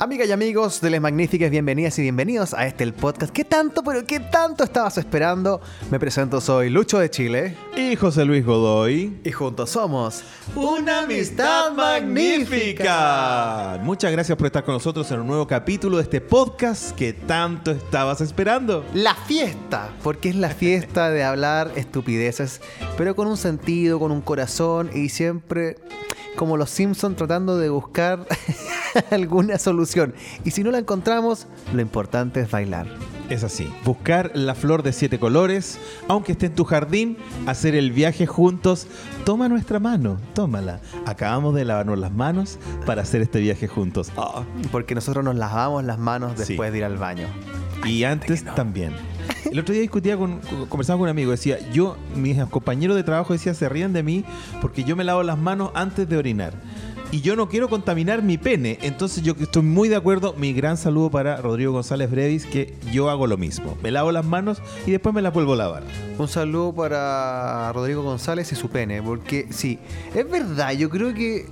Amigas y amigos de Les Magníficas, bienvenidas y bienvenidos a este el podcast. ¿Qué tanto, pero qué tanto estabas esperando? Me presento, soy Lucho de Chile. Y José Luis Godoy. Y juntos somos Una amistad magnífica. Muchas gracias por estar con nosotros en un nuevo capítulo de este podcast que tanto estabas esperando. La fiesta, porque es la fiesta de hablar estupideces, pero con un sentido, con un corazón y siempre como los Simpsons tratando de buscar alguna solución. Y si no la encontramos, lo importante es bailar. Es así, buscar la flor de siete colores, aunque esté en tu jardín, hacer el viaje juntos. Toma nuestra mano, tómala. Acabamos de lavarnos las manos para hacer este viaje juntos. Ah. Porque nosotros nos lavamos las manos después Sí. de ir al baño. Y antes también. El otro día discutía con- conversaba con un amigo, decía, yo, mis compañeros de trabajo decía, se ríen de mí porque yo me lavo las manos antes de orinar. Y yo no quiero contaminar mi pene. Entonces yo estoy muy de acuerdo. Mi gran saludo para Rodrigo González Brevis, que yo hago lo mismo. Me lavo las manos y después me las vuelvo a lavar. Un saludo para Rodrigo González y su pene, porque sí, es verdad, yo creo que...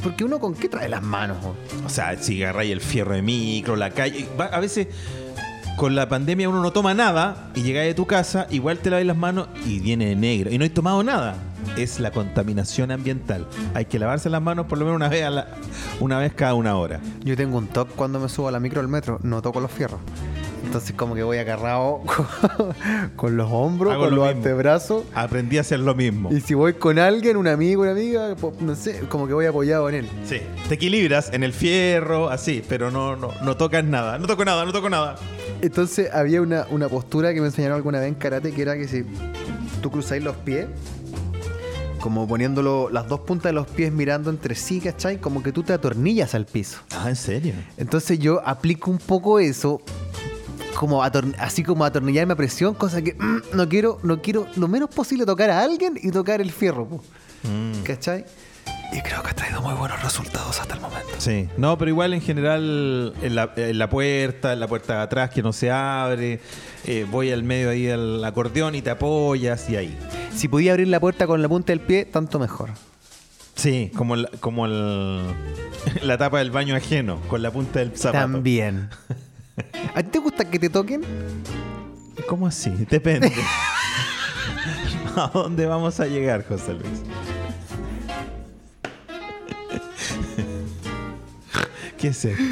Porque uno con qué trae las manos. O sea, si agarráis el fierro de micro, la calle. A veces con la pandemia uno no toma nada y llegáis a tu casa, igual te laváis las manos y viene de negro. Y no hay tomado nada. Es la contaminación ambiental. Hay que lavarse las manos por lo menos una vez, a la- una vez cada una hora. Yo tengo un toque cuando me subo a la micro del metro, no toco los fierros. Entonces como que voy agarrado con, con los hombros, Hago con lo los mismo. antebrazos. Aprendí a hacer lo mismo. Y si voy con alguien, un amigo, una amiga, no sé, como que voy apoyado en él. Sí. Te equilibras en el fierro, así, pero no, no, no tocas nada. No toco nada, no toco nada. Entonces había una, una postura que me enseñaron alguna vez en karate que era que si tú cruzáis los pies, como poniéndolo las dos puntas de los pies mirando entre sí, ¿cachai? Como que tú te atornillas al piso. Ah, ¿en serio? Entonces yo aplico un poco eso, como así como atornillarme a presión, cosa que mm, no quiero, no quiero lo menos posible tocar a alguien y tocar el fierro, Mm. ¿cachai? Y creo que ha traído muy buenos resultados hasta el momento. Sí, no, pero igual en general en la, en la puerta, en la puerta de atrás que no se abre, eh, voy al medio ahí del acordeón y te apoyas y ahí. Si podía abrir la puerta con la punta del pie, tanto mejor. Sí, como, el- como el- la tapa del baño ajeno, con la punta del zapato. También. ¿A ti te gusta que te toquen? ¿Cómo así? Depende. ¿A dónde vamos a llegar, José Luis? ¿Qué es esto?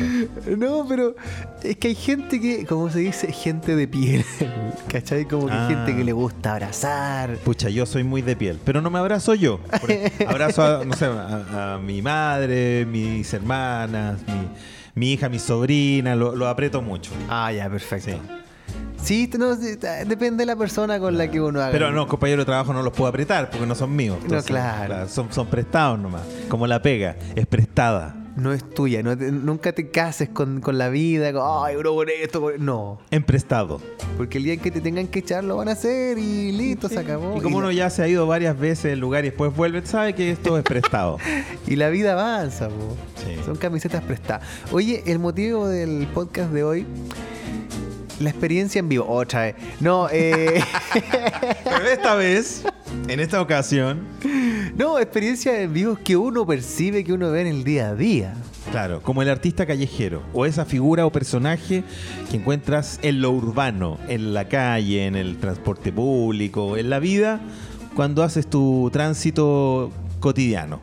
No, pero es que hay gente que, como se dice, gente de piel. ¿Cachai? Como que Ah. gente que le gusta abrazar. Pucha, yo soy muy de piel, pero no me abrazo yo. Abrazo a, no sé, a, a mi madre, mis hermanas, mi, mi hija, mi sobrina, lo, lo aprieto mucho. Ah, ya, perfecto. Sí. No, depende de la persona con la que uno haga. Pero no, compañero de trabajo no los puedo apretar porque no son míos. No, claro. son, son prestados nomás. Como la pega, es prestada. No es tuya. no te- nunca te cases con, con la vida. Con, Ay, bro, con esto. con-". No. En prestado. Porque el día en que te tengan que echar lo van a hacer y listo, se acabó. Y como uno ya se ha ido varias veces del lugar y después vuelve, sabe que esto es prestado. y la vida avanza, po. Sí. Son camisetas prestadas. Oye, el motivo del podcast de hoy. La experiencia en vivo. Otra vez. No, eh. Pero esta vez, en esta ocasión, no, experiencia en vivo que uno percibe, que uno ve en el día a día. Claro, como el artista callejero, o esa figura o personaje que encuentras en lo urbano, en la calle, en el transporte público, en la vida, cuando haces tu tránsito cotidiano.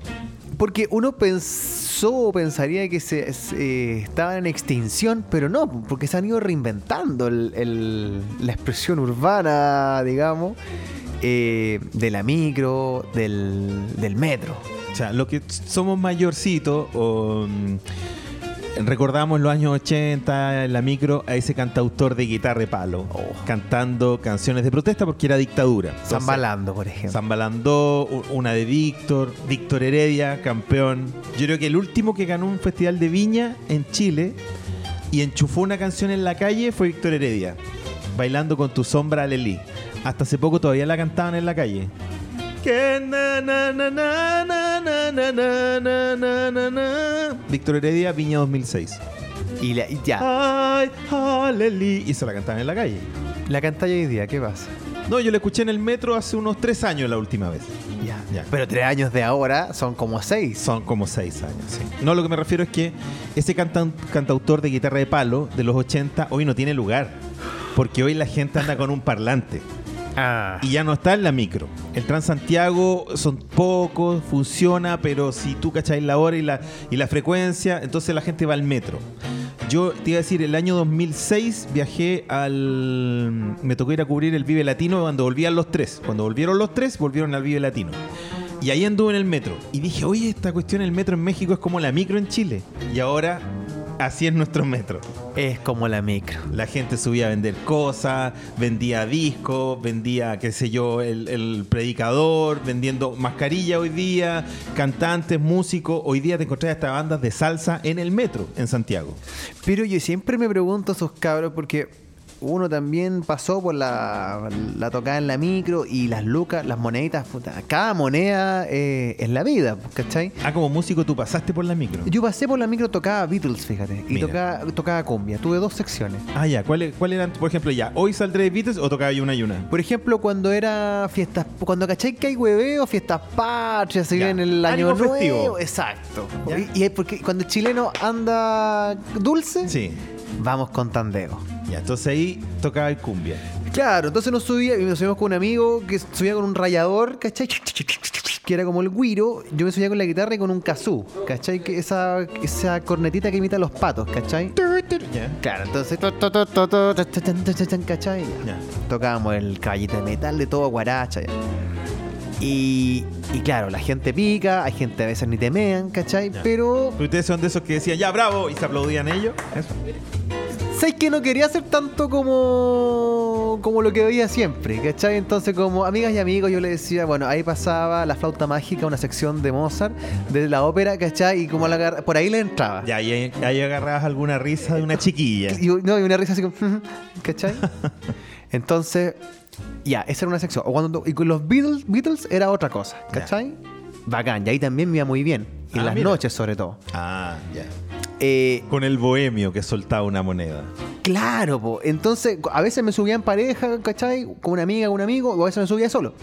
Porque uno pensó o pensaría que se, se- estaban en extinción, pero no, porque se han ido reinventando el- el- la expresión urbana, digamos, eh, de la micro, del, del metro. O sea, lo que somos mayorcitos, o, mm, recordamos los años 80 en la micro a ese cantautor de guitarra de palo, Oh. cantando canciones de protesta porque era dictadura. Zambalando, por ejemplo. Zambalandó, u- una de Víctor, Víctor Heredia, campeón. Yo creo que el último que ganó un festival de viña en Chile y enchufó una canción en la calle fue Víctor Heredia, bailando con tu sombra, Lelí. Hasta hace poco todavía la cantaban en la calle. Víctor Heredia, Viña 2006. Y, la, ya. Ay, aleli. Y se la cantaban en la calle. La cantáis hoy día, ¿qué pasa? No, yo la escuché en el metro hace unos tres años la última vez. Ya. ya. Pero tres años de ahora son como seis. Son como seis años, sí. No, lo que me refiero es que ese canta cantautor de guitarra de palo de los 80 hoy no tiene lugar. Porque hoy la gente anda con un parlante. Ah. Y ya no está en la micro. El Transantiago son pocos, funciona, pero si tú cacháis la hora y la, y la frecuencia, entonces la gente va al metro. Yo te iba a decir, el año 2006 viajé al... Me tocó ir a cubrir el Vive Latino cuando volvían los tres. Cuando volvieron los tres, volvieron al Vive Latino. Y ahí anduve en el metro. Y dije, oye, esta cuestión el metro en México es como la micro en Chile. Y ahora, así es nuestro metro. Es como la micro. La gente subía a vender cosas, vendía discos, vendía, qué sé yo, el, el predicador, vendiendo mascarilla hoy día, cantantes, músicos. Hoy día te encontrás hasta bandas de salsa en el metro, en Santiago. Pero yo siempre me pregunto a esos cabros porque uno también pasó por la, la tocada en la micro y las lucas, las moneditas, puta, cada moneda eh, es la vida, ¿cachai? Ah, como músico tú pasaste por la micro. Yo pasé por la micro, tocaba Beatles, fíjate, y Mira. tocaba, tocaba cumbia. Tuve dos secciones. Ah, ya. ¿Cuáles cuál eran, por ejemplo, ya? ¿Hoy saldré de Beatles o tocaba yo una y una? Por ejemplo, cuando era fiestas, cuando cachai que hay hueveo, fiestas patrias, se viene el año nuevo. festivo. Exacto. Ya. Y, y es porque cuando el chileno anda dulce, Sí. vamos con tandeo. Ya, entonces ahí tocaba el cumbia. Claro, entonces nos subía, y nos subíamos con un amigo que subía con un rayador, ¿cachai? Que era como el guiro. Yo me subía con la guitarra y con un kazoo, ¿cachai? Que esa, esa cornetita que imita a los patos, ¿cachai? Claro, entonces. ¿cachai? Tocábamos el caballito de metal de todo guaracha. ya. Y, y claro, la gente pica, hay gente a veces ni temean, ¿cachai? Pero ustedes son de esos que decían, ya, bravo, y se aplaudían ellos. Eso. ¿Sabes que no quería hacer tanto como, como lo que veía siempre? ¿Cachai? Entonces, como amigas y amigos, yo le decía, bueno, ahí pasaba la flauta mágica, una sección de Mozart, de la ópera, ¿cachai? Y como la por ahí le entraba. Ya, y ahí, ahí agarrabas alguna risa de una chiquilla. Y, no, y una risa así como, ¿cachai? Entonces, ya, esa era una sección. Cuando, y con los Beatles, Beatles era otra cosa, ¿cachai? Bacán, y ahí también me iba muy bien. Y en Ah, las mira. noches, sobre todo. Ah, ya. Eh, Con el bohemio que soltaba una moneda. Claro, po. entonces a veces me subía en pareja, ¿cachai? Con una amiga, con un amigo, o a veces me subía solo.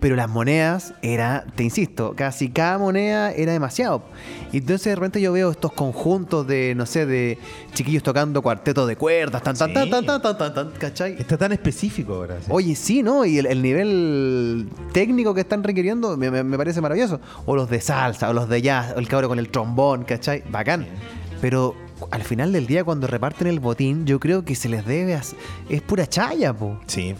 Pero las monedas era, te insisto, casi cada moneda era demasiado. Y entonces de repente yo veo estos conjuntos de, no sé, de chiquillos tocando cuartetos de cuerdas, tan, tan, Sí. tan, tan, tan, tan, tan, tan, ¿cachai? Está tan específico ahora. ¿sí? Oye, sí, ¿no? Y el, el nivel técnico que están requiriendo me, me- me parece maravilloso. O los de salsa, o los de jazz, o el cabro con el trombón, ¿cachai? Bacán. Pero al final del día, cuando reparten el botín, yo creo que se les debe... a- Es pura chaya, po. Sí.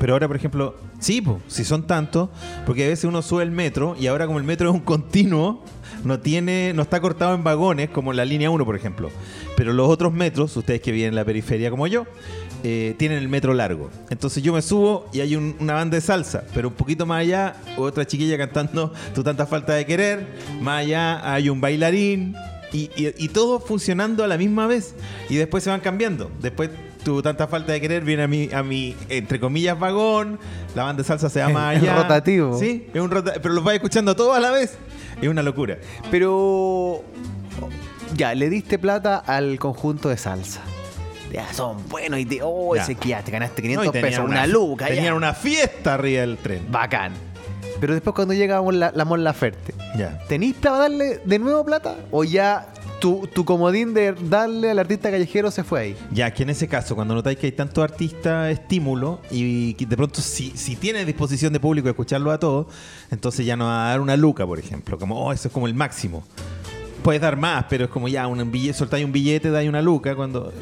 Pero ahora, por ejemplo, sí, po, si son tantos, porque a veces uno sube el metro y ahora como el metro es un continuo, no tiene, no está cortado en vagones como la línea 1, por ejemplo. Pero los otros metros, ustedes que viven en la periferia como yo, eh, tienen el metro largo. Entonces yo me subo y hay un- una banda de salsa, pero un poquito más allá, otra chiquilla cantando Tu tanta falta de querer, más allá hay un bailarín. Y, todo funcionando a la misma vez. Y después se van cambiando. Después tu tanta falta de querer viene a mi, a mi entre comillas, vagón. La banda de salsa se llama Es allá. rotativo. Sí, es un rota pero los vas escuchando todos a la vez. Es una locura. Pero... Ya, le diste plata al conjunto de salsa. Ya, son buenos y te... Oh, Ya. ese que ya te ganaste No, 500 y tenían pesos, una, luca. ya. Tenían una fiesta arriba del tren. Bacán. Pero después cuando llega la, la Mon Laferte, Ya. ¿tenéis para darle de nuevo plata? ¿O ya tu, tu comodín de darle al artista callejero se fue ahí? Ya, que en ese caso, cuando notáis que hay tantos artistas estímulo y de pronto si, si tienes disposición de público de escucharlo a todos, entonces ya no va a dar una luca, por ejemplo. Como, oh, eso es como el máximo. Puedes dar más, pero es como ya, un billete, soltáis un billete, dais una luca. Cuando,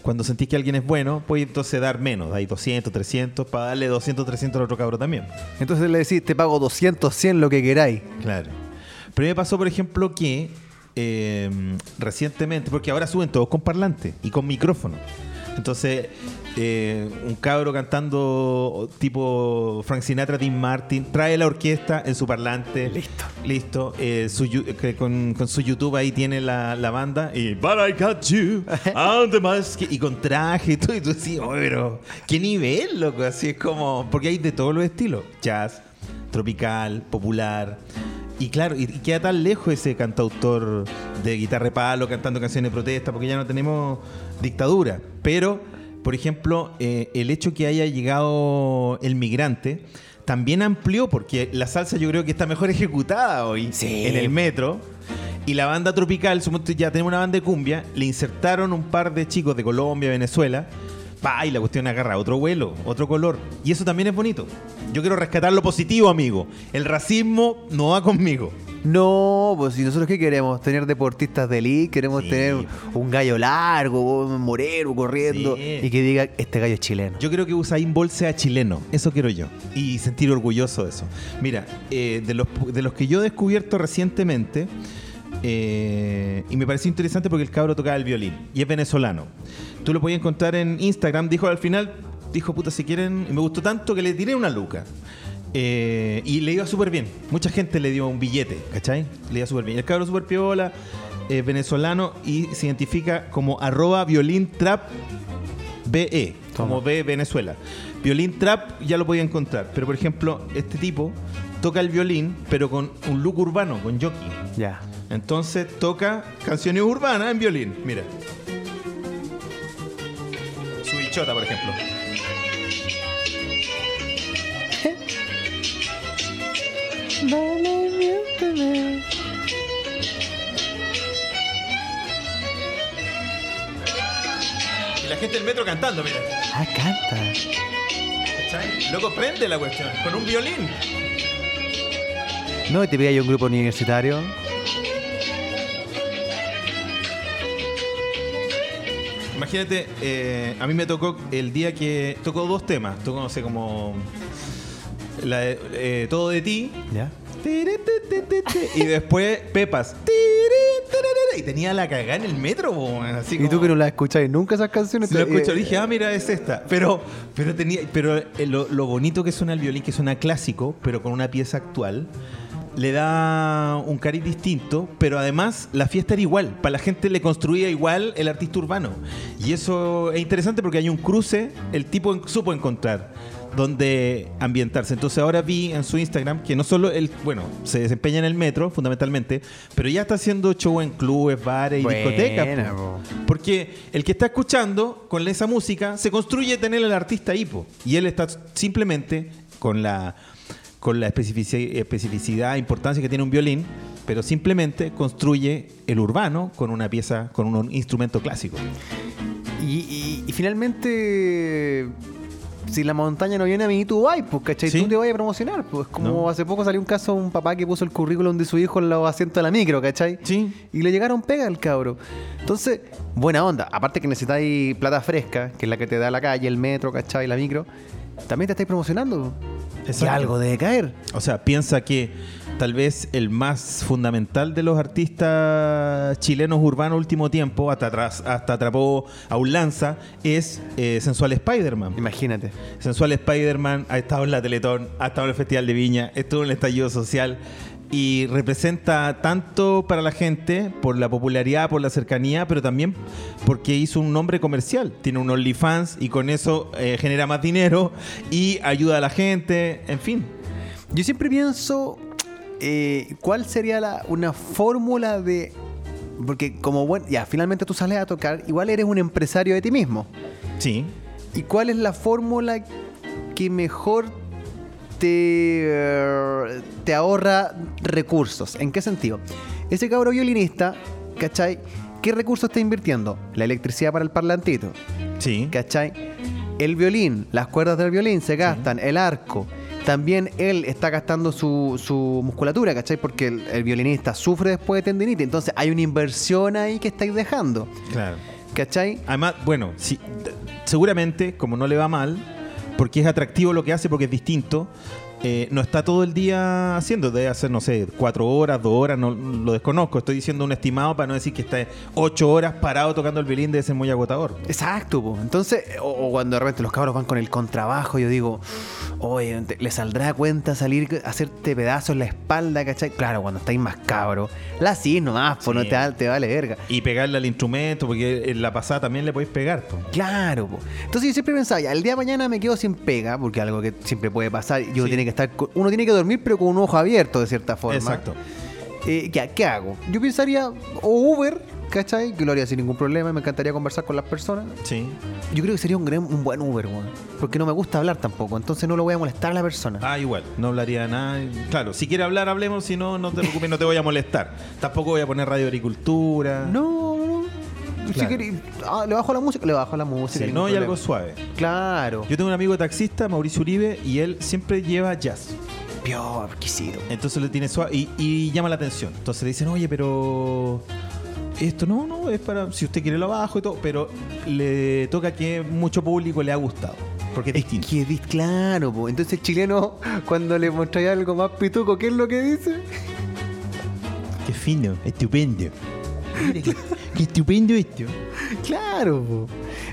cuando sentís que alguien es bueno, puedes entonces dar menos. Dais 200, 300, para darle 200, 300 al otro cabro también. Entonces le decís, te pago 200, 100, lo que queráis. Claro. Pero me pasó, por ejemplo, que eh, recientemente, porque ahora suben todos con parlante y con micrófono. Entonces, eh, un cabro cantando tipo Frank Sinatra, Dean Martin, trae la orquesta en su parlante. Listo. Listo. Eh, su que con, con su YouTube ahí tiene la, la banda. Y But I got you the mask. Y con traje y todo. Y tú decís, "Oh, pero qué nivel, loco. Así es como. Porque hay de todos los estilos: jazz, tropical, popular. Y claro, y, y queda tan lejos ese cantautor de guitarra palo cantando canciones de protesta, porque ya no tenemos dictadura. Pero, por ejemplo, eh, el hecho que haya llegado el migrante también amplió, porque la salsa yo creo que está mejor ejecutada hoy Sí. en el metro. Y la banda tropical, ya tenemos una banda de cumbia, le insertaron un par de chicos de Colombia, Venezuela. Pa, y la cuestión agarra otro vuelo, otro color. Y eso también es bonito. Yo quiero rescatar lo positivo, amigo. El racismo no va conmigo. No, pues si nosotros qué queremos, tener deportistas de elite, queremos Sí. tener un gallo largo, un moreno corriendo Sí. y que diga este gallo es chileno. Yo creo que Usain Bolt sea chileno, eso quiero yo. Y sentir orgulloso de eso. Mira, eh, de, los, de los que yo he descubierto recientemente, eh, y me pareció interesante porque el cabro tocaba el violín y es venezolano. Tú lo podías encontrar en Instagram, dijo al final, dijo, puta, si quieren, y me gustó tanto que le tiré una luca. Eh, y le iba súper bien. Mucha gente le dio un billete, ¿cachai? Le iba súper bien. El cabro súper piola, es venezolano y se identifica como arroba violín trap BE, como. B Venezuela. Violín trap ya lo podía encontrar, pero por ejemplo, este tipo toca el violín, pero con un look urbano, con jockey. Ya. Entonces toca canciones urbanas en violín. Mira. Su bichota, por ejemplo. Y la gente del metro cantando, mira. Ah, canta. ¿Cachai? Loco, prende la cuestión. Con un violín. No, te veía yo un grupo universitario. Imagínate, eh, a mí me tocó el día que tocó dos temas. Tocó, no sé, como. la de, eh, Todo de ti. ¿Ya? Y después Pepas. Y tenía la cagada en el metro, así Y tú como- que no la escuchas nunca esas canciones. Lo te- escucho, dije, ah, mira, es esta. Pero, pero tenía, pero eh, lo, lo bonito que suena el violín, que suena clásico, pero con una pieza actual, le da un cariz distinto, pero además la fiesta era igual. Para la gente le construía igual el artista urbano. Y eso es interesante porque hay un cruce, el tipo supo encontrar donde ambientarse. Entonces ahora vi en su Instagram que no solo él, bueno, se desempeña en el metro fundamentalmente, pero ya está haciendo show en clubes, bares y Buena, discotecas. po. po. Porque el que está escuchando con esa música se construye tener al artista ahí, po. y él está simplemente con la con la especifici- especificidad e importancia que tiene un violín, pero simplemente construye el urbano con una pieza, con un instrumento clásico. Y, y- y finalmente, si la montaña no viene a mí, tú vas, pues, ¿cachai? Sí. Tú te vas a promocionar. Pues como No. hace poco salió un caso de un papá que puso el currículum de su hijo en los asientos de la micro, ¿cachai? Sí. Y le llegaron pega al cabro. Entonces, buena onda. Aparte que necesitáis plata fresca, que es la que te da la calle, el metro, ¿cachai? La micro. También te estáis promocionando. Y Exacto. algo debe caer. O sea, piensa que tal vez el más fundamental de los artistas chilenos urbanos último tiempo, hasta, atrás, hasta atrapó a un lanza, es eh, Sensual Spider-Man. Imagínate. Sensual Spider-Man ha estado en la Teletón, ha estado en el Festival de Viña, estuvo en el estallido social y representa tanto para la gente por la popularidad, por la cercanía, pero también porque hizo un nombre comercial. Tiene un OnlyFans y con eso eh, genera más dinero y ayuda a la gente, en fin. Yo siempre pienso eh, cuál sería la, una fórmula de... Porque como bueno, ya, finalmente tú sales a tocar, igual eres un empresario de ti mismo. Sí. ¿Y cuál es la fórmula que mejor te, eh, te ahorra recursos? ¿En qué sentido? Ese cabro violinista, ¿cachai? ¿Qué recursos está invirtiendo? La electricidad para el parlantito, Sí. ¿cachai? El violín, las cuerdas del violín se gastan, el arco. También él está gastando su, su musculatura, ¿cachai? Porque el, el violinista sufre después de tendinitis. Entonces hay una inversión ahí que estáis dejando, Claro. ¿cachai? Además, bueno, sí, seguramente, como no le va mal, porque es atractivo lo que hace, porque es distinto, eh, no está todo el día haciendo, debe hacer, no sé, cuatro horas, dos horas, no lo desconozco. Estoy diciendo un estimado para no decir que está ocho horas parado tocando el violín, debe ser muy agotador. Exacto, po. entonces, o, o cuando de repente los cabros van con el contrabajo, yo digo, oye, ¿le saldrá a cuenta salir a hacerte pedazos en la espalda, cachai? Claro, cuando estáis más cabro, la sí nomás, pues no te, te vale verga. Y pegarle al instrumento, porque en la pasada también le podéis pegar. po. Claro, po. entonces yo siempre pensaba, ya, el día de mañana me quedo sin pega, porque algo que siempre puede pasar, y uno Sí. tiene que estar, uno tiene que dormir pero con un ojo abierto de cierta forma. Exacto. Eh, ¿qué, qué hago? Yo pensaría, o Uber, ¿cachai? Que lo haría sin ningún problema y me encantaría conversar con las personas. Sí. Yo creo que sería un, gran- un buen Uber, weón. Porque no me gusta hablar tampoco, entonces no lo voy a molestar a la persona. Ah, igual, no hablaría nada. Claro, si quiere hablar, hablemos, si no, no te preocupes, no te voy a molestar. Tampoco voy a poner radio agricultura. No, Si ah, le bajo la música, le bajo la música. Sí, no, y algo suave. Claro. Yo tengo un amigo taxista, Mauricio Uribe, y él siempre lleva jazz. Pio, exquisito. Entonces le tiene suave y, y llama la atención. Entonces le dicen, oye, pero esto no, no, es para si usted quiere lo bajo y todo, pero le toca que mucho público le ha gustado. Porque es distinto. Que dis- claro, po. entonces el chileno, cuando le mostráis algo más pituco, ¿qué es lo que dice? Qué fino, estupendo. Qué, qué estupendo esto. Claro, po.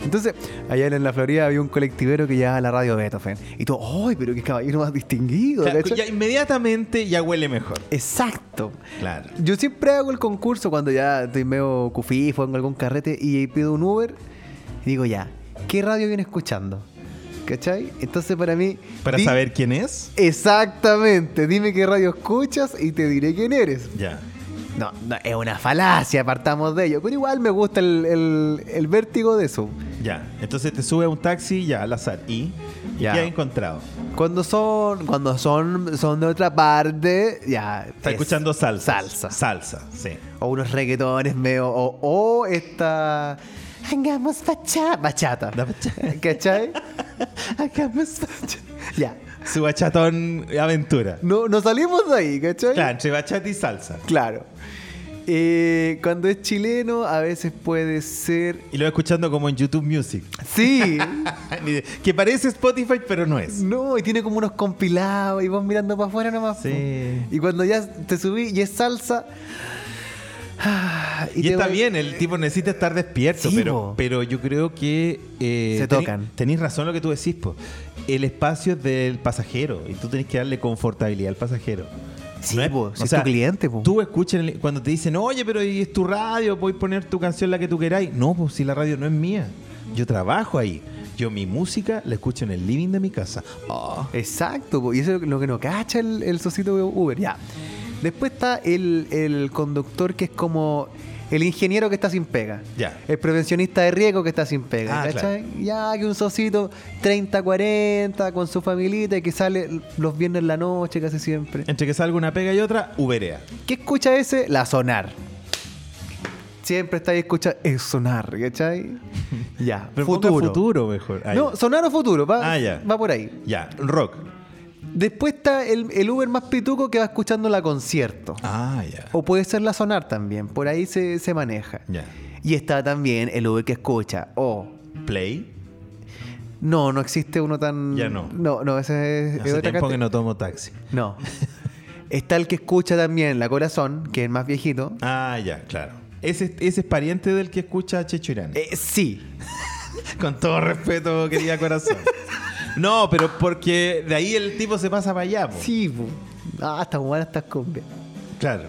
Entonces, allá en la Florida había un colectivero que llevaba la radio Beethoven. Y tú, ¡ay, pero qué caballero más distinguido! Ya inmediatamente ya huele mejor. Exacto. Claro. Yo siempre hago el concurso cuando ya estoy medio cufifo en algún carrete y pido un Uber y digo ya, ¿qué radio viene escuchando? ¿Cachai? Entonces para mí... Para saber quién es. Exactamente, dime qué radio escuchas y te diré quién eres. Ya. No, no, es una falacia, apartamos de ello, pero igual me gusta el, el- el vértigo de eso. Ya. Entonces te sube a un taxi ya al azar. ¿Y? ¿Y Ya. qué has encontrado? Cuando son, cuando son, son de otra parte, ya. Está es escuchando salsa. Salsa. Salsa, sí. O unos reggaetones medio. O, o esta. Hagamos bachata. Bachata. ¿Cachai? Hagamos bachata. Ya. Su bachatón aventura. No, no salimos de ahí, ¿cachai? Claro, entre bachata y salsa. Claro. Eh, cuando es chileno, a veces puede ser. Y lo escuchando como en YouTube Music. Sí. que parece Spotify, pero no es. No, y tiene como unos compilados y vos mirando para afuera nomás. Sí. Y cuando ya te subí y es salsa. ah, Y, está voy- bien, el tipo necesita estar despierto, Sí, pero, po. pero yo creo que... eh, Se tocan. Tenéis razón lo que tú decís, po. El espacio es del pasajero y tú tenés que darle confortabilidad al pasajero. Sí, No es- po, o si es sea, tu cliente, po. Tú escuchas cuando te dicen, oye, pero ¿y es tu radio? ¿Puedes poner tu canción la que tú queráis? No, pues si la radio no es mía. Yo trabajo ahí. Yo mi música la escucho en el living de mi casa. Ah. Exacto, po, y eso es lo que no cacha el, el socito de Uber. Ya. Después está el, el conductor que es como el ingeniero que está sin pega. Ya. El prevencionista de riesgo que está sin pega. Ah, ¿cachai? Ya que un socito 30, 40 con su familita y que sale los viernes en la noche casi siempre. Entre que salga una pega y otra, Uberea. ¿Qué escucha ese? La sonar. Siempre está ahí escucha es sonar, ¿cachai? Ya. Pero futuro. futuro mejor. No, sonar o futuro, va, Ah, ya. va por ahí. Ya, rock. Después está el, el Uber más pituco que va escuchando la concierto. Ah, ya. O puede ser la sonar también, por ahí se, se maneja. Ya. Y está también el Uber que escucha. O, Play. no, no existe uno tan. Ya no. No, no, ese es, Hace otra tiempo que no tomo taxi. No. está el que escucha también la corazón, que es el más viejito. Ah, ya, claro. Ese, ese es pariente del que escucha a Checho Irán. Eh, sí. Con todo respeto, querida corazón. No, pero porque de ahí el tipo se pasa para allá. po. Sí, po. Ah, está buena estas cumbias. Claro.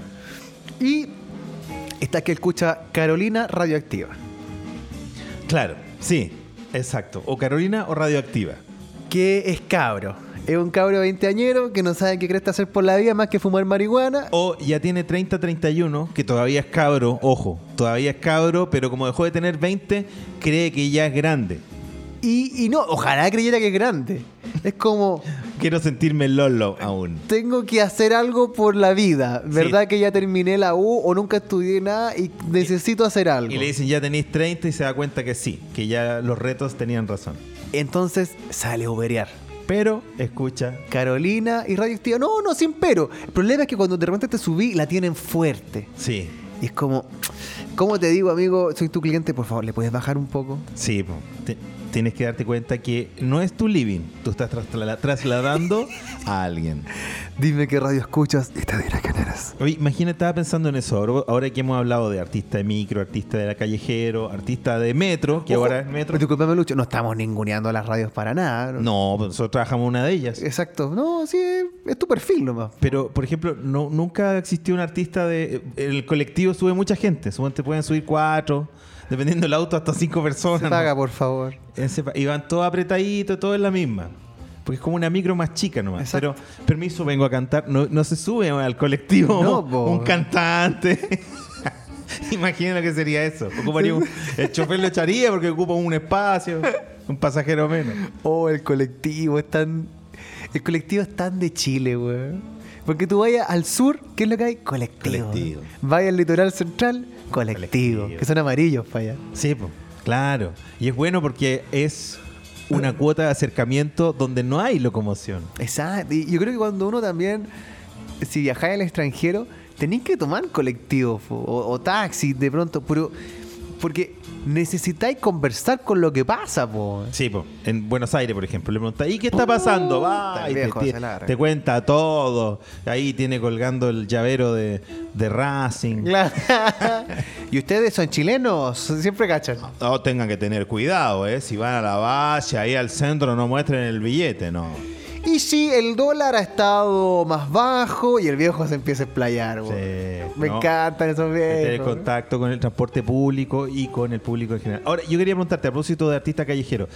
Y está que escucha Carolina Radioactiva. Claro, sí, exacto. O Carolina o Radioactiva. Que es cabro. Es un cabro veinteañero que no sabe qué cresta hacer por la vida más que fumar marihuana. O ya tiene 30-31, que todavía es cabro, ojo, todavía es cabro, pero como dejó de tener 20, cree que ya es grande. Y, y no, ojalá creyera que es grande. Es como, Quiero sentirme Lolo aún. tengo que hacer algo por la vida. ¿Verdad Sí. que ya terminé la U o nunca estudié nada y necesito hacer algo? Y le dicen, ya tenéis 30 y se da cuenta que sí, que ya los retos tenían razón. Entonces sale a uberear. Pero escucha, Carolina y Radioactiva. No, no, sin pero. El problema es que cuando de repente te subí, la tienen fuerte. sí, Y es como, ¿cómo te digo, amigo? Soy tu cliente, por favor, ¿le puedes bajar un poco? sí. Te- tienes que darte cuenta que no es tu living, tú estás trasla- trasladando a alguien. Dime qué radio escuchas y te diré quién eres. Oye, imagínate, estaba pensando en eso. Ahora, ahora que hemos hablado de artista de micro, artista de la callejero, artista de metro, que Ojo, ahora es metro. Disculpame, Lucho, no estamos ninguneando las radios para nada. No, pues nosotros trabajamos en una de ellas. Exacto. No, sí, es tu perfil nomás. Pero, por ejemplo, no, nunca existió un artista de. El colectivo sube mucha gente. Suponte pueden subir cuatro, dependiendo del auto, hasta cinco personas. Se por favor. Pa- y van todos apretaditos, todo en la misma. Porque es como una micro más chica nomás. Exacto. Pero, permiso, vengo a cantar. No, no se sube al colectivo No, un cantante. Imagina lo que sería eso. Ocuparía un- el chofer lo echaría porque ocupa un espacio, un pasajero menos. Oh, el colectivo es tan. El colectivo es tan de Chile, weón. Porque tú vayas al sur, ¿qué es lo que hay? Colectivo. Colectivo. Vayas al litoral central, colectivo. Colectivo. Que son amarillos para allá. Sí, po, claro. Y es bueno porque es una cuota de acercamiento donde no hay locomoción. Exacto. Y yo creo que cuando uno también, si viajáis al extranjero, tenéis que tomar colectivo o, o taxi de pronto, pero porque necesitáis conversar con lo que pasa, po. Sí, po. en Buenos Aires, por ejemplo, le pregunta, ¿y qué está pasando? Va, y te, viejo, te- se larga. te cuenta todo. Ahí tiene colgando el llavero de, de Racing. Claro. ¿Y ustedes son chilenos? Siempre cachan. No, tengan que tener cuidado, ¿eh? Si van a la valle, ahí al centro, no muestren el billete, no. Y si el dólar ha estado más bajo y el viejo se empieza a explayar. Sí, Me no. encantan esos Tener viejos. contacto con el transporte público y con el público en general. Ahora, yo quería preguntarte a propósito de artista callejero.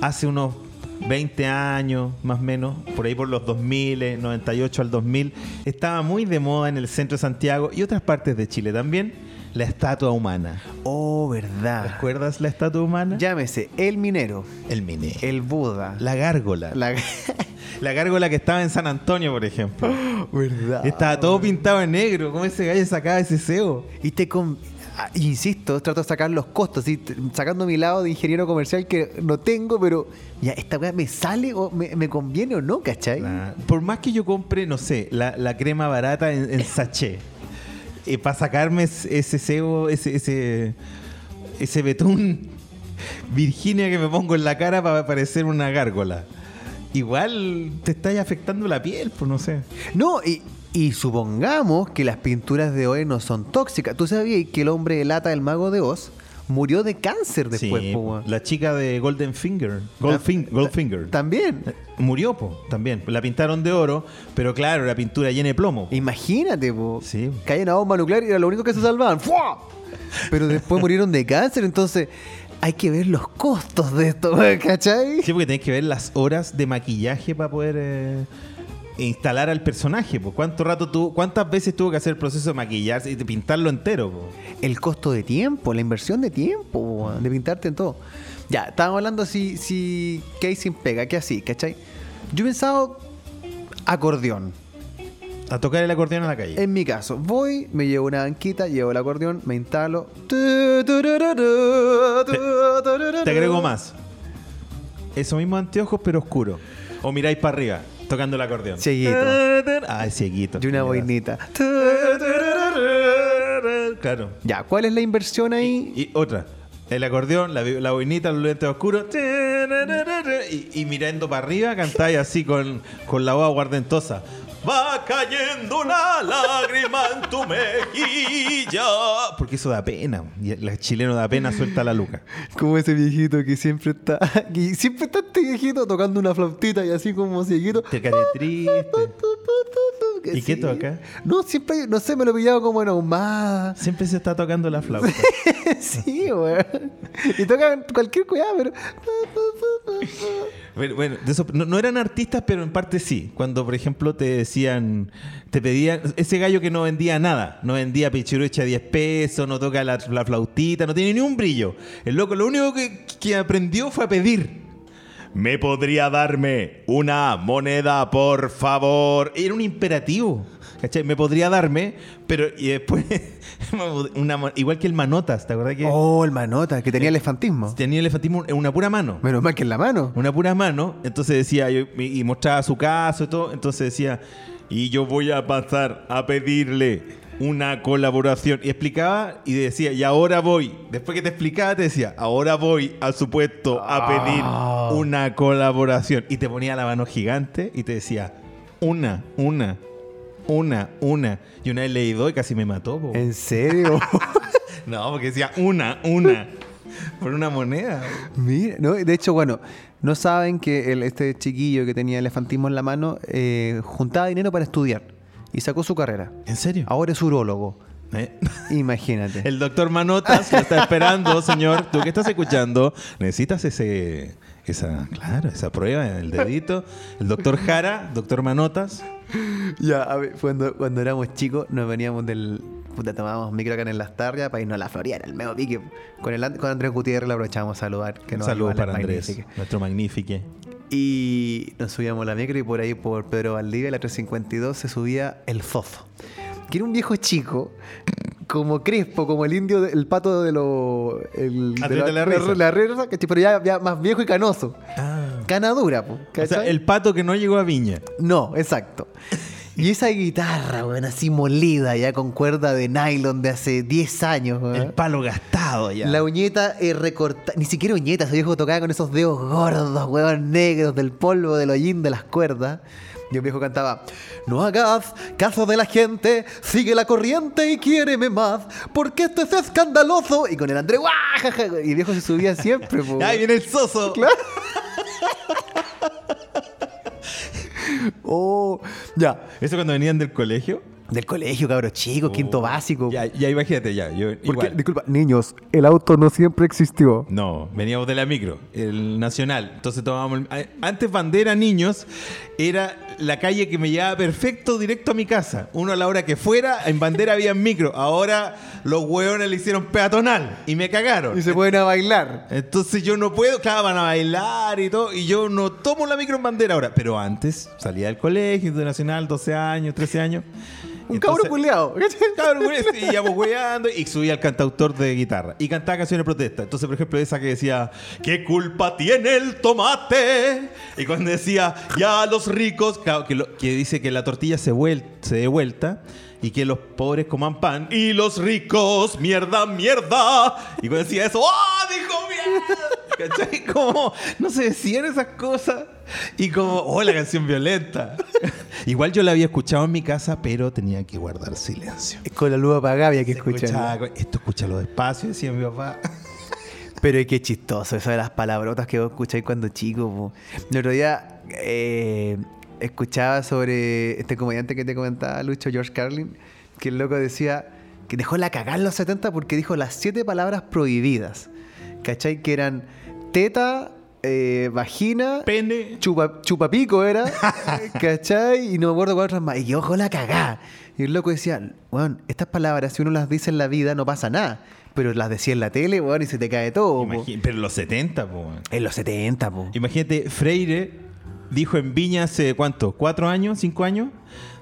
Hace unos 20 años, más o menos, por ahí por los 2000, eh, 98 al 2000, estaba muy de moda en el centro de Santiago y otras partes de Chile también, la estatua humana. Oh, verdad. ¿Recuerdas la estatua humana? Llámese el minero, El minero. el Buda, La gárgola. La... la... gárgola que estaba en San Antonio, por ejemplo. verdad. Estaba todo pintado en negro. ¿Cómo ese gallo sacaba ese cebo? Y te con... ah, Insisto, trato de sacar los costos, ¿sí? Sacando mi lado de ingeniero comercial que no tengo, pero ya, ¿esta weá me sale o me, me conviene o no, cachai? Por más que yo compre, no sé, la, la crema barata en, en sachet, para sacarme es- ese cebo, ese, ese, ese betún Virginia que me pongo en la cara para parecer una gárgola. Igual te está afectando la piel, pues no sé. No, y, y supongamos que las pinturas de hoy no son tóxicas. ¿Tú sabías que el hombre de lata del mago de Oz murió de cáncer después, Sí, po, la chica de Golden Finger, Goldfin- Goldfinger, También. Eh, murió, po, también. La pintaron de oro, pero claro, la pintura llena de plomo. Imagínate, po. Sí. Caía una bomba nuclear y era lo único que se salvaban. ¡Fua! Pero después murieron de cáncer, entonces hay que ver los costos de esto, ¿cachai? Sí, porque tenés que ver las horas de maquillaje para poder eh, instalar al personaje. Pues. ¿Cuánto rato tuvo, ¿Cuántas veces tuvo que hacer el proceso de maquillarse y de pintarlo entero? po? El costo de tiempo, la inversión de tiempo, de pintarte en todo. Ya, estábamos hablando si, si que hay sin pega, que así, ¿cachai? Yo he pensado acordeón. A tocar el acordeón en la calle. En mi caso, voy, me llevo una banquita, llevo el acordeón, me instalo. Te agrego más. Esos mismos anteojos, pero oscuros. O miráis para arriba, tocando el acordeón. Cieguito. Ah, cieguito. Y una boinita. Claro. Ya, ¿cuál es la inversión ahí? Y otra. El acordeón, la, la boinita, los lentes oscuros. Y, y mirando para arriba cantáis así con, con la voz aguardentosa. Va cayendo una lágrima en tu mejilla. Porque eso da pena. Y el chileno da pena, suelta la luca. Como ese viejito que siempre está. Que siempre está este viejito tocando una flautita y así como cieguito. Te cae triste. Que ¿Y qué toca? No, siempre, no sé, me lo he pillado como en ahumada. Siempre se está tocando la flauta. sí, weón. Y tocan cualquier cuidado, pero. Bueno, bueno, de eso- no, no eran artistas, pero en parte sí. Cuando, por ejemplo, te decían, te pedían, ese gallo que no vendía nada, no vendía pichirucha a 10 pesos, no toca la, la flautita, no tiene ni un brillo. El loco lo único que, que aprendió fue a pedir. ¿Me podría darme una moneda, por favor? Era un imperativo. ¿Cachai? Me podría darme, pero y después, una igual que el Manotas, ¿te acuerdas que Oh, el manota, que tenía elefantismo. tenía el elefantismo en una pura mano? Menos mal que en la mano. una pura mano. Entonces decía, yo- y mostraba su caso y todo. Entonces decía, y yo voy a pasar a pedirle una colaboración. Y explicaba y decía, y ahora voy. Después que te explicaba, te decía, ahora voy a su puesto a pedir Ah. una colaboración. Y te ponía la mano gigante y te decía, una, una, una, una. Y una vez le di dos y casi me mató. po. ¿En serio? No, porque decía una, una. Por una moneda. Mira, no, de hecho, bueno, no saben que el, este chiquillo que tenía elefantismo en la mano eh, juntaba dinero para estudiar y sacó su carrera. ¿En serio? Ahora es urólogo. ¿Eh? Imagínate. El doctor Manotas lo está esperando, señor. Tú que estás escuchando, necesitas ese, esa, claro, esa prueba en el dedito. El doctor Jara, doctor Manotas. Ya, a ver, cuando, cuando éramos chicos, nos veníamos del. Puta, tomábamos micro acá en las tarrias para irnos a la Florida, el medio pique. Con, el, con Andrés Gutiérrez le aprovechábamos a saludar. Que nos Saludos para Andrés, nuestro magnífique. Y nos subíamos a la micro y por ahí por Pedro Valdivia, la 352, se subía el Zozo. Que era un viejo chico, como crespo, como el indio, de- el pato de los. El, de de la risa. la ¿cachai? pero ya, ya más viejo y canoso. Canadura, po, O sea, el pato que no llegó a Viña. No, exacto. Y esa guitarra, weón, así molida, ya con cuerda de nylon de hace 10 años, weón. El palo gastado ya. La uñeta eh, recortada, ni siquiera uñeta, ese viejo tocaba con esos dedos gordos, weón, negros del polvo del hollín de las cuerdas. Y el viejo cantaba, no hagas caso de la gente, sigue la corriente y quiéreme más, porque esto es escandaloso. Y con el André, ¡guajaja! Y el viejo se subía siempre, po, Ahí viene el soso. Oh, ya. Eso cuando venían del colegio. Del colegio, cabros chicos, quinto básico. Oh, Ya, ya imagínate, ya. Yo, Porque, igual. disculpa, niños, el auto no siempre existió. No, veníamos de la micro, el nacional. Entonces tomábamos. el- a- Antes Bandera Niños era la calle que me llevaba perfecto directo a mi casa. Uno a la hora que fuera, en Bandera había micro. Ahora los hueones le hicieron peatonal y me cagaron. Y se pueden a bailar. Entonces yo no puedo, claro, van a bailar y todo, y yo no tomo la micro en bandera ahora. Pero antes salía del colegio internacional, 12 años, 13 años. Un cabro culeado. Cabrón, güey, y íbamos weando y subía al cantautor de guitarra y cantaba canciones de protesta. Entonces, por ejemplo, esa que decía, ¿qué culpa tiene el tomate? Y cuando decía, ya los ricos, claro, que, lo- que dice que la tortilla se, vuel- se dé vuelta y que los pobres coman pan y los ricos, mierda, mierda. Y cuando decía eso, ¡oh, dijo mierda! ¿Cachai? Como no se decían esas cosas. Y como, oh, la canción violenta. Igual yo la había escuchado en mi casa, pero tenía que guardar silencio. Con la luz apagada había que escuchar. esto escúchalo despacio, decía mi papá. Pero es que chistoso, eso de las palabrotas que vos escucháis cuando chico. po. El otro día eh, escuchaba sobre este comediante que te comentaba, Lucho George Carlin, que el loco decía que dejó la cagada en los 70 porque dijo las siete palabras prohibidas. ¿Cachai? Que eran teta, eh, vagina, Pene. chupa, chupapico era, ¿cachai? Y no me acuerdo cuál otras más. Y yo, ojo la cagá. Y el loco decía, bueno, estas palabras, si uno las dice en la vida, no pasa nada. Pero las decía en la tele, weón, y se te cae todo. po. Pero en los 70, po. weón. En los 70, po. Imagínate, Freire dijo en Viña hace cuánto, cuatro años, cinco años,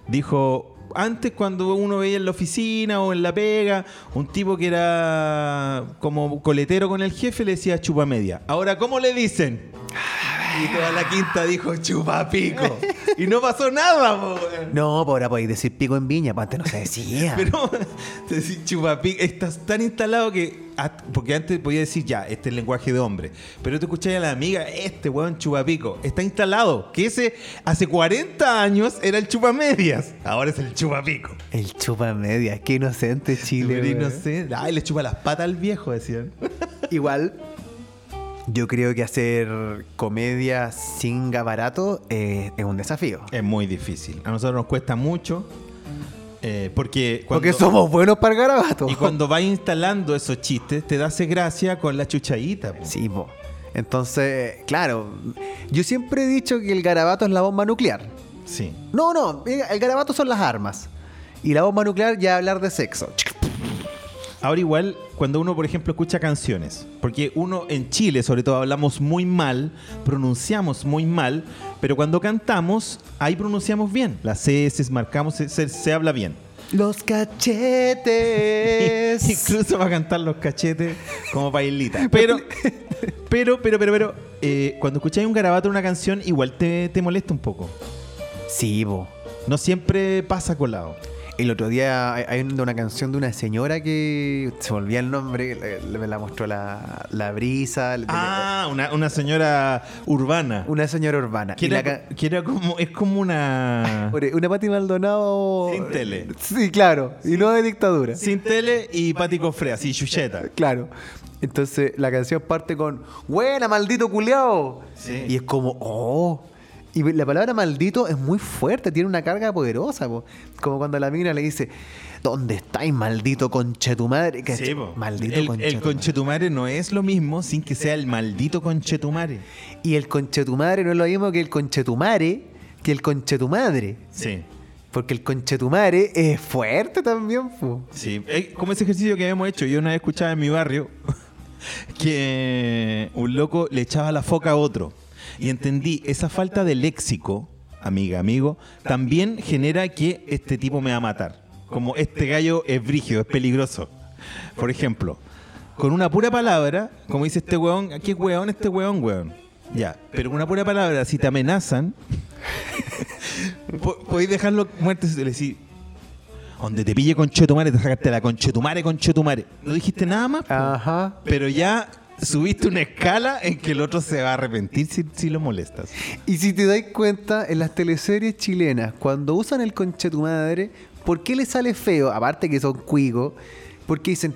dijo, antes cuando uno veía en la oficina o en la pega, un tipo que era como coletero con el jefe le decía chupa media. Ahora, ¿cómo le dicen? Y toda la quinta dijo chupa pico. Y no pasó nada, po. No, pues ahora podéis decir pico en viña, pues antes no se decía. Pero decir chupapic estás tan instalado que. Porque antes podía decir ya, este es el lenguaje de hombre. Pero tú escucháis a la amiga, este weón chupapico. Está instalado. Que ese hace 40 años era el chupamedias. Ahora es el chupapico. El chupa media, qué inocente Chile. Pero sé. Ay, le chupa las patas al viejo, decían. Igual, yo creo que hacer comedia sin gabarato eh, es un desafío. Es muy difícil. A nosotros nos cuesta mucho. eh, porque cuando, Porque somos buenos para el garabato. Y cuando vas instalando esos chistes, te das gracia con la chuchadita. po. Sí, po. Entonces, claro, yo siempre he dicho que el garabato es la bomba nuclear. Sí. No, no, el garabato son las armas. Y la bomba nuclear ya hablar de sexo. Ahora igual, cuando uno, por ejemplo, escucha canciones, porque uno en Chile, sobre todo, hablamos muy mal, pronunciamos muy mal, pero cuando cantamos, ahí pronunciamos bien. Las S, marcamos, se, se- se habla bien. Los cachetes. Incluso va a cantar los cachetes como bailita. Pero, pero, pero, pero, pero, eh, cuando escucháis un garabato en una canción, igual te, te molesta un poco. sí, po. No siempre pasa colado. El otro día hay- una canción de una señora que se me olvida el nombre, me la mostró la, la brisa. Ah, una, una señora urbana. Una señora urbana. Que Y era, ca- que era como, es como una... Una Pati Maldonado. Sin tele. Sí, claro. Y no de dictadura. Sin tele y Pati Cofre, así, chucheta. Claro. Entonces la canción parte con Buena, maldito culiao. Sí. Y es como, oh. Y la palabra maldito es muy fuerte, tiene una carga poderosa, po. como cuando la mina le dice, ¿dónde estáis, maldito conchetumare? Que Sí, maldito el, el conchetumare. conchetumare no es lo mismo sin que sea el maldito conchetumare. Y el conchetumadre no es lo mismo que el conchetumare, que el conchetumadre. Sí. Porque el conchetumare es fuerte también, po. Sí, como ese ejercicio que habíamos hecho. Yo una vez escuchaba en mi barrio que un loco le echaba la foca a otro. Y entendí, esa falta de léxico, amiga, amigo, también genera que este tipo me va a matar. Como este gallo es brígido, es peligroso. Por ejemplo, con una pura palabra, como dice este weón, ¿qué weón este weón, weón? Ya, pero con una pura palabra, si te amenazan, po- podéis dejarlo muerto le decís, donde te pille conchetumare, te sacaste la conchetumare, conchetumare. No dijiste nada más. Ajá. pero ya subiste una escala en que el otro se va a arrepentir si, si lo molestas. Y si te dais cuenta, en las teleseries chilenas, cuando usan el conchetumadre, ¿por qué les sale feo? Aparte que son cuigos, porque dicen,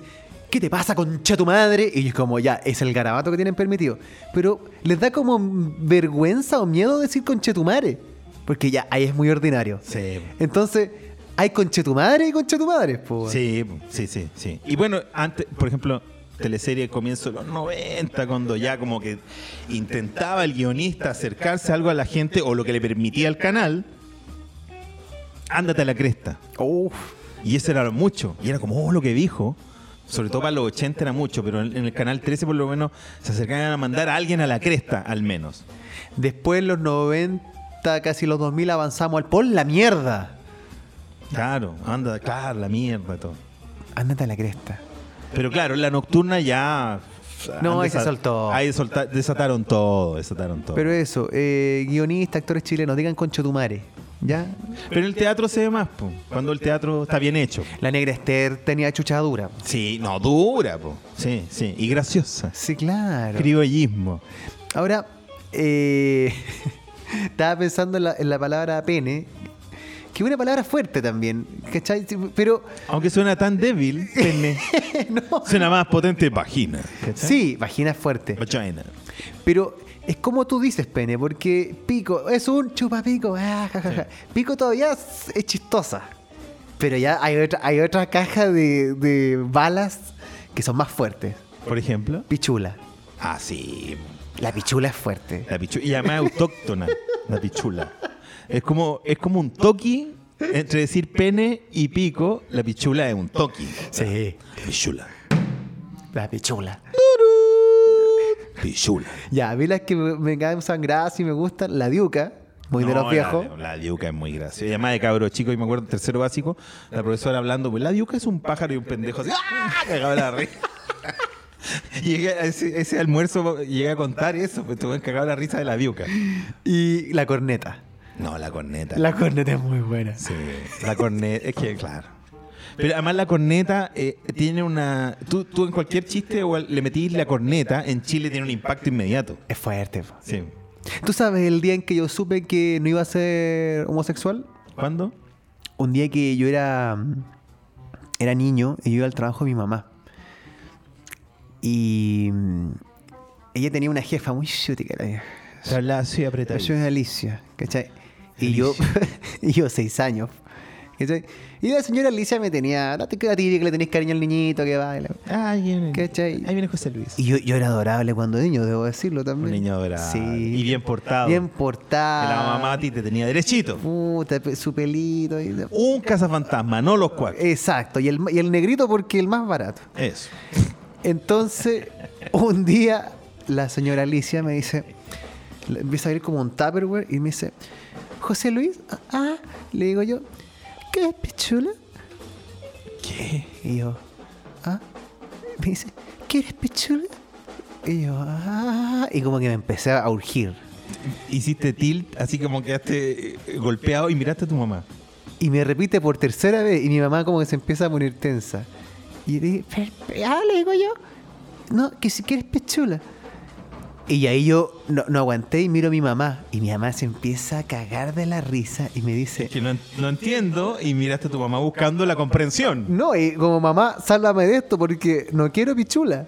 ¿qué te pasa, conchetumadre? Y es como, ya, es el garabato que tienen permitido. Pero les da como vergüenza o miedo decir conchetumare, porque ya, ahí es muy ordinario. Sí. Entonces, hay conchetumadre y conchetumadres, po. Sí, sí, sí, sí. Y bueno, antes, por ejemplo, teleserie comienzo de los 90, cuando ya como que intentaba el guionista acercarse algo a la gente o lo que le permitía al canal, ándate a la cresta. Uf. Y eso era mucho. Y era como, oh, lo que dijo. Sobre todo para los 80 era mucho, pero en el canal 13 por lo menos se acercaban a mandar a alguien a la cresta, al menos. Después, en los 90, casi los 2000, avanzamos al pon la mierda. Claro, anda, claro, la mierda, todo. Ándate a la cresta. Pero claro, en la nocturna ya. No, han ahí se soltó. Ahí solta- desataron todo, desataron todo. Pero eso, eh, guionistas, actores chilenos, digan conchetumare. ¿Ya? Pero en el teatro se ve más, po, cuando el teatro está bien hecho. La negra Esther tenía chuchadura. Sí, no, dura, po. Sí, sí. Y graciosa. Sí, claro. Criollismo. Ahora, eh, estaba pensando en la, en la palabra pene, que una palabra fuerte también, ¿cachai? Pero, Aunque suena tan débil, pene, no. suena más potente vagina. ¿cachai? Sí, vagina es fuerte. Vagina. Pero es como tú dices, pene, porque pico es un chupapico. ah, ja, ja, ja. Pico todavía es, es chistosa. Pero ya hay otra, hay otra caja de, de balas que son más fuertes. Por ejemplo. Pichula. Ah, sí. La pichula es fuerte. La pichula. Y además autóctona, la pichula. Es como, es como un toki entre decir pene y pico. La pichula es un toki. Sí. Pichula. La pichula. Pichula. Ya, a mí las que me causan gracia y me gustan, la diuca, muy de los viejos. La, la diuca es muy graciosa. Y además de cabro chico, y me acuerdo tercero básico, la profesora hablando, pues la diuca es un pájaro y un pendejo así. ¡ah! Cagaba la risa. Llegué a ese, ese almuerzo llegué a contar eso, pues tuve cagado la risa de la diuca. Y la corneta. No, la corneta. La corneta es muy buena. Sí, la corneta, es que claro. Pero además la corneta eh, tiene una... Tú, tú en cualquier chiste o le metís la corneta, en Chile tiene un impacto inmediato. Es fuerte. Sí. ¿Tú sabes el día en que yo supe que no iba a ser homosexual? ¿Cuándo? Un día que yo era, era niño y yo iba al trabajo de mi mamá. Y mm, ella tenía una jefa muy vieja. Se hablaba así apretado. Yo es Alicia, ¿cachai? Y yo, y yo seis años. Y la señora Alicia me tenía, la típica que le tenéis cariño al niñito que baila. Ahí viene, ahí viene José Luis. Y yo, yo era adorable cuando niño, debo decirlo Un también. niño adorable. Sí. Y bien portado. Bien Que portado. la mamá a ti te tenía derechito. Puta, su pelito. y- Un cazafantasma, no los cuatro. Exacto. Y el, y el negrito porque el más barato. Eso. Entonces, un día la señora Alicia me dice, empieza a ir como un Tupperware y me dice, José Luis, ah, ah", le digo yo, ¿qué es pichula? ¿Qué? Y yo, ah, me dice, ¿quieres pichula? Y yo, ah, y como que me empecé a urgir. Hiciste tilt, así como quedaste eh, golpeado y miraste a tu mamá. Y me repite por tercera vez y mi mamá como que se empieza a poner tensa. Y le dije, "Pero, pero, ah, le digo yo, no, que si quieres pichula. Y ahí yo no, no aguanté y miro a mi mamá. Y mi mamá se empieza a cagar de la risa y me dice, Es que no, no entiendo y miraste a tu mamá buscando la comprensión. no, y como mamá, sálvame de esto porque no quiero pichula.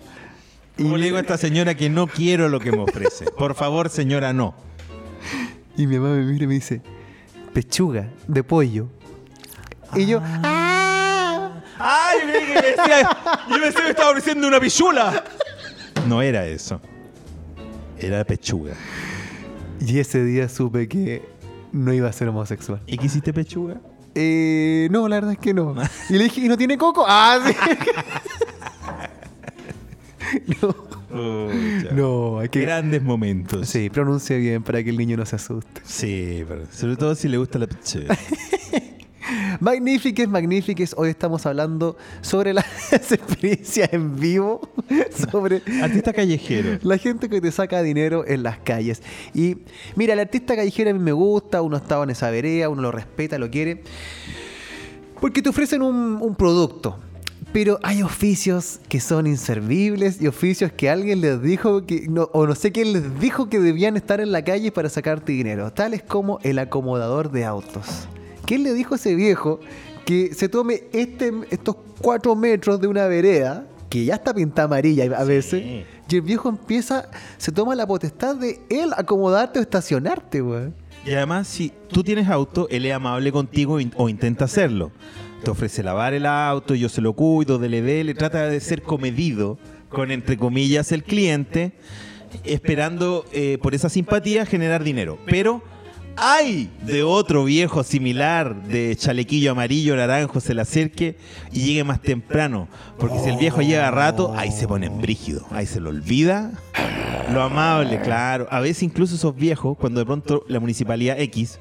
Como le digo a esta señora que no quiero lo que me ofrece. Por favor, señora, no. Y mi mamá me mira y me dice, pechuga de pollo. Y yo, ¡ah! ¡Ay! me decía, yo me estaba ofreciendo una pichula. No era eso. Era pechuga. Y ese día supe que no iba a ser homosexual. ¿Y qué hiciste pechuga? Eh, no, la verdad es que no. Y le dije, ¿y no tiene coco? Ah, sí. no, hay que... Grandes momentos. Sí, pronuncie bien para que el niño no se asuste. Sí, pero sobre todo si le gusta la pechuga. Magnífiques, magnífiques. Hoy estamos hablando sobre las experiencias en vivo, sobre Artista callejero. la gente que te saca dinero en las calles. Y mira, el artista callejero a mí me gusta, uno está en esa vereda, uno lo respeta, lo quiere, porque te ofrecen un, un producto. Pero hay oficios que son inservibles y oficios que alguien les dijo que, no- o no sé quién les dijo que debían estar en la calle para sacarte dinero, tales como el acomodador de autos. ¿Quién le dijo a ese viejo que se tome este, estos cuatro metros de una vereda, que ya está pintada amarilla a veces, y el viejo empieza, se toma la potestad de él acomodarte o estacionarte, weón? Y además, si tú tienes auto, él es amable contigo o intenta hacerlo. Te ofrece lavar el auto, yo se lo cuido, dele, dele, trata de ser comedido con, entre comillas, el cliente, esperando eh, por esa simpatía generar dinero. Pero hay de otro viejo similar, de chalequillo amarillo, naranjo, se le acerque y llegue más temprano. Porque si el viejo llega rato, ahí se pone en brígido, ahí se lo olvida. Lo amable, claro. A veces incluso esos viejos, cuando de pronto la municipalidad X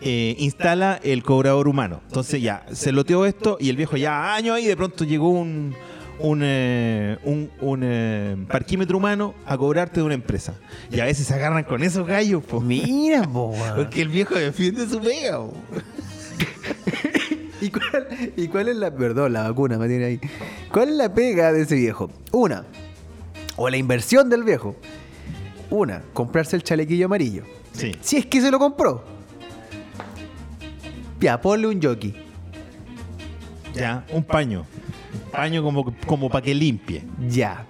eh, instala el cobrador humano. Entonces ya, se loteó esto y el viejo ya años ahí de pronto llegó un, un, eh, un, un, eh, parquímetro humano a cobrarte de una empresa. Y a veces se agarran con esos gallos, po. Mira, po, porque el viejo defiende su pega. po. ¿Y cuál, ¿Y cuál es la. Perdón, la vacuna me tiene ahí. ¿Cuál es la pega de ese viejo? Una. O la inversión del viejo. Una, comprarse el chalequillo amarillo. Sí. Si es que se lo compró. Ya, ponle un jockey. Ya, un paño. Un paño como, como para que limpie. Ya.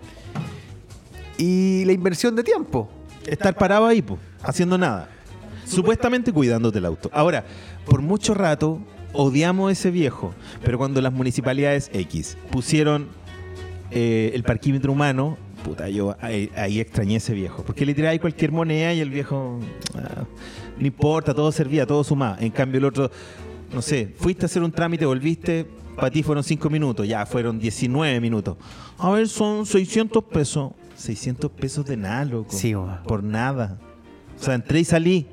Y la inversión de tiempo. estar parado ahí, po, haciendo nada. Supuestamente cuidándote el auto. Ahora, por mucho rato odiamos a ese viejo, pero cuando las municipalidades X pusieron eh, el parquímetro humano, puta, yo ahí, ahí extrañé a ese viejo. Porque le tiráis cualquier moneda y el viejo, ah, no importa, todo servía, todo sumaba. En cambio, el otro, no sé, fuiste a hacer un trámite, volviste, para ti fueron 5 minutos, ya fueron 19 minutos. A ver, son 600 pesos. 600 pesos de nada, loco. Sí, weón. Por nada. O sea, entré y salí.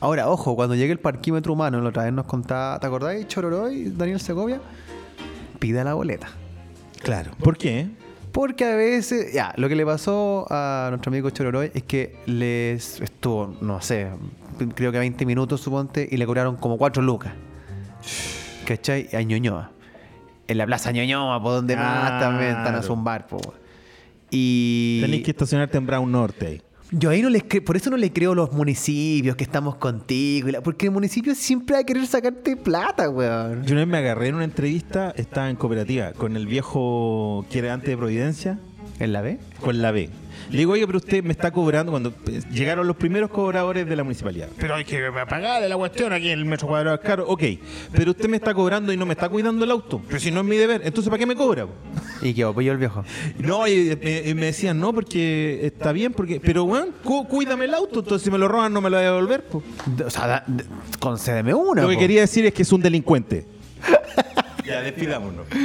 Ahora, ojo, cuando llegue el parquímetro humano, la otra vez nos contaba, ¿te acordáis, Chororoy, Daniel Segovia? Pida la boleta. Claro. ¿Por qué? Porque a veces, ya, lo que le pasó a nuestro amigo Chororoy es que les estuvo, no sé, creo que 20 minutos, suponte, y le cobraron como 4 lucas. ¿Cachai? A Ñuñoa. En la plaza Ñuñoa, por donde más también están a zumbar, po. Y. Tenés que estacionarte en Brown Norte ahí. Yo ahí no les cre- por eso no le creo a los municipios que estamos contigo. Porque el municipio siempre va a querer sacarte plata, weón. Yo una vez me agarré en una entrevista, estaba en cooperativa, con el viejo que era antes de Providencia, ¿En la B? con la B. Le digo, oye, pero usted me está cobrando cuando eh, llegaron los primeros cobradores de la municipalidad. Pero hay que pagar la cuestión aquí en el metro cuadrado es caro. Ok, pero usted me está cobrando y no me está cuidando el auto. Pero si no es mi deber, entonces ¿para qué me cobra? ¿Y qué apoyó el viejo? No, y me, y me decían, no, porque está bien, porque pero bueno, cu- cuídame el auto, entonces si me lo roban no me lo voy a devolver. po. O sea, da- concédeme una. Lo que po. quería decir es que es un delincuente. ya, despidámonos.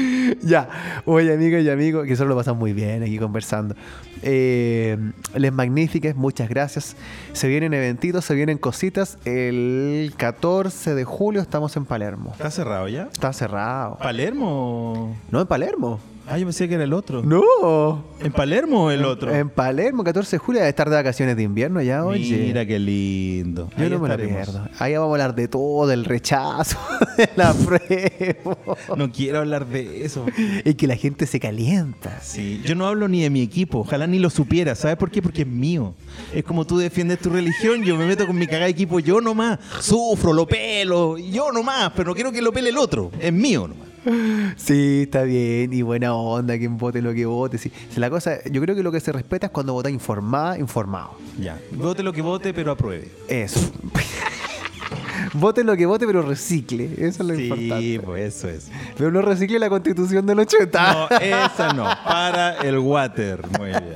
Ya, oye amigas y amigos, que solo lo pasan muy bien aquí conversando. Eh, les magníficas, muchas gracias. Se vienen eventitos, se vienen cositas. El 14 de julio estamos en Palermo. ¿Está cerrado ya? Está cerrado. ¿Palermo? No, en Palermo. Ah, yo pensé que era el otro. No. ¿En Palermo o el otro? En Palermo, 14 de julio, debe estar de vacaciones de invierno ya, oye. Mira qué lindo. Yo Ahí no me lo estaremos. pierdo. Ahí vamos a hablar de todo, del rechazo, de la prueba. No quiero hablar de eso. Y que la gente se calienta. Sí, yo no hablo ni de mi equipo, ojalá ni lo supiera. ¿Sabes por qué? Porque es mío. Es como tú defiendes tu religión, yo me meto con mi cagada de equipo, yo nomás. Sufro, lo pelo, yo nomás, pero no quiero que lo pele el otro. Es mío nomás. Sí, está bien. Y buena onda, quien vote lo que vote. Sí. La cosa, yo creo que lo que se respeta es cuando vota informada, informado. Ya. Vote lo que vote, pero apruebe. Eso. vote lo que vote, pero recicle. Eso es lo Sí, importante. pues eso es. Pero no recicle la constitución del 80. No, esa no. Para el water. Muy bien.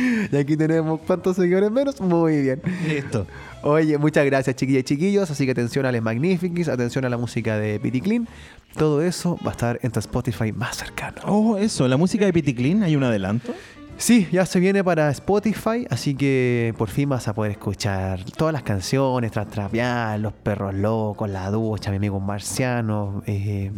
Y aquí tenemos cuántos seguidores menos. Muy bien. Listo. Oye, muchas gracias, chiquillas y chiquillos. Así que atención a Les Magnifics, atención a la música de Pity Clean. Todo eso va a estar en tu Spotify más cercano. Oh, eso. La música de Pity Clean, ¿hay un adelanto? Sí, ya se viene para Spotify, así que por fin vas a poder escuchar todas las canciones, Trastrapear, Los Perros Locos, La Ducha, Mi Amigo Marciano, eh,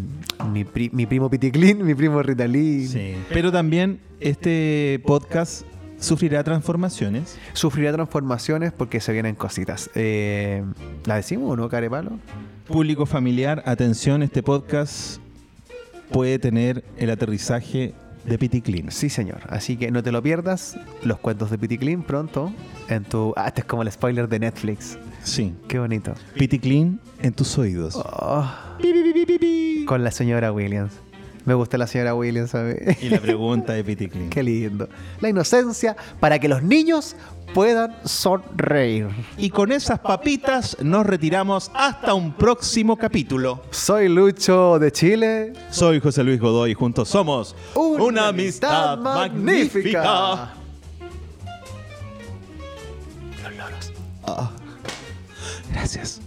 mi, pri- mi primo Pity Clean, mi primo Ritalin. Sí. Pero también este podcast sufrirá transformaciones. Sufrirá transformaciones porque se vienen cositas. Eh, ¿La decimos o no, Carepalo? Público familiar, atención, este podcast puede tener el aterrizaje de Pity Clean. Sí, señor. Así que no te lo pierdas. Los cuentos de Pity Clean pronto en tu. Ah, este es como el spoiler de Netflix. Sí. Qué bonito. Pity Clean en tus oídos. Oh, con la señora Williams. Me gusta la señora Williams, ¿sabes? Y la pregunta de Pity Clean. Qué lindo. La inocencia para que los niños puedan sonreír. Y con esas papitas nos retiramos hasta un próximo capítulo. Soy Lucho de Chile. Soy José Luis Godoy y juntos somos Una amistad magnífica. Los loros. Gracias.